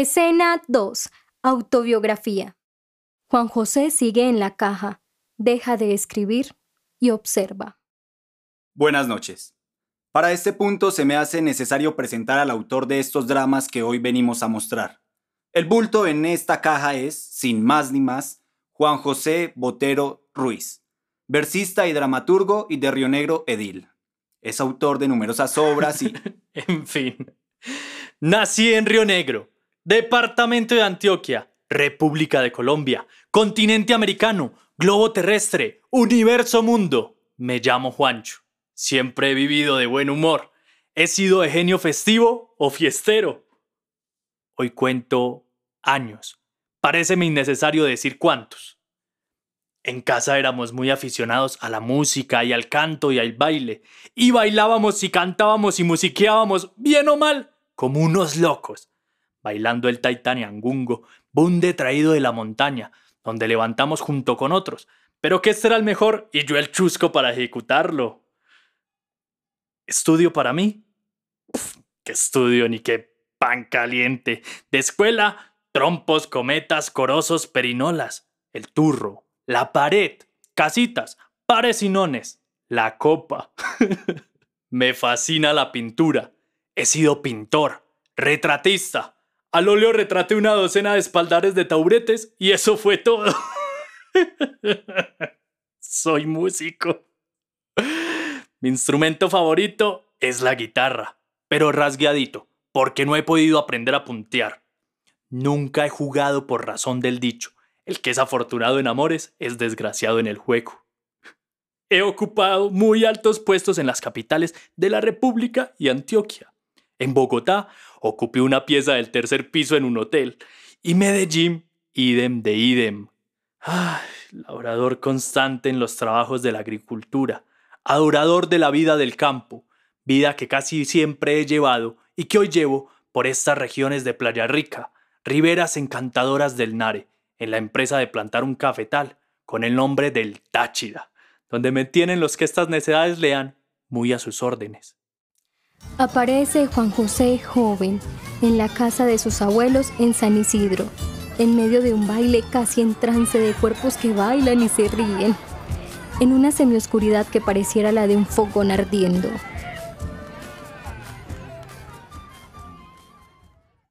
Escena 2. Autobiografía. Juan José sigue en la caja, deja de escribir y observa. Buenas noches. Para este punto se me hace necesario presentar al autor de estos dramas que hoy venimos a mostrar. El bulto en esta caja es, sin más ni más, Juan José Botero Ruiz, versista y dramaturgo y de Río Negro Edil. Es autor de numerosas obras y... en fin. Nací en Río Negro, departamento de Antioquia, República de Colombia, continente americano, globo terrestre, universo mundo. Me llamo Juancho. Siempre he vivido de buen humor. He sido de genio festivo o fiestero. Hoy cuento años. Pareceme innecesario decir cuántos. En casa éramos muy aficionados a la música y al canto y al baile, y bailábamos y cantábamos y musiqueábamos, bien o mal, como unos locos, bailando el Taitaniangungo, bunde traído de la montaña, donde levantamos junto con otros, pero que este era el mejor y yo el chusco para ejecutarlo. ¿Estudio para mí? ¿Qué estudio ni qué pan caliente? De escuela, trompos, cometas, corosos, perinolas, el turro, la pared, casitas, pares y nones, la copa. Me fascina la pintura. He sido pintor, retratista. Al óleo retraté una docena de espaldares de tauretes y eso fue todo. Soy músico. Mi instrumento favorito es la guitarra, pero rasgueadito, porque no he podido aprender a puntear. Nunca he jugado por razón del dicho. El que es afortunado en amores es desgraciado en el juego. He ocupado muy altos puestos en las capitales de la República y Antioquia. En Bogotá ocupé una pieza del tercer piso en un hotel. Y Medellín, idem de idem. Ay, labrador constante en los trabajos de la agricultura adorador de la vida del campo, vida que casi siempre he llevado y que hoy llevo por estas regiones de Playa Rica, riberas encantadoras del Nare, en la empresa de plantar un cafetal con el nombre del Táchira, donde me tienen los que estas necesidades lean muy a sus órdenes. Aparece Juan José joven en la casa de sus abuelos en San Isidro, en medio de un baile casi en trance de cuerpos que bailan y se ríen en una semioscuridad que pareciera la de un fogón ardiendo.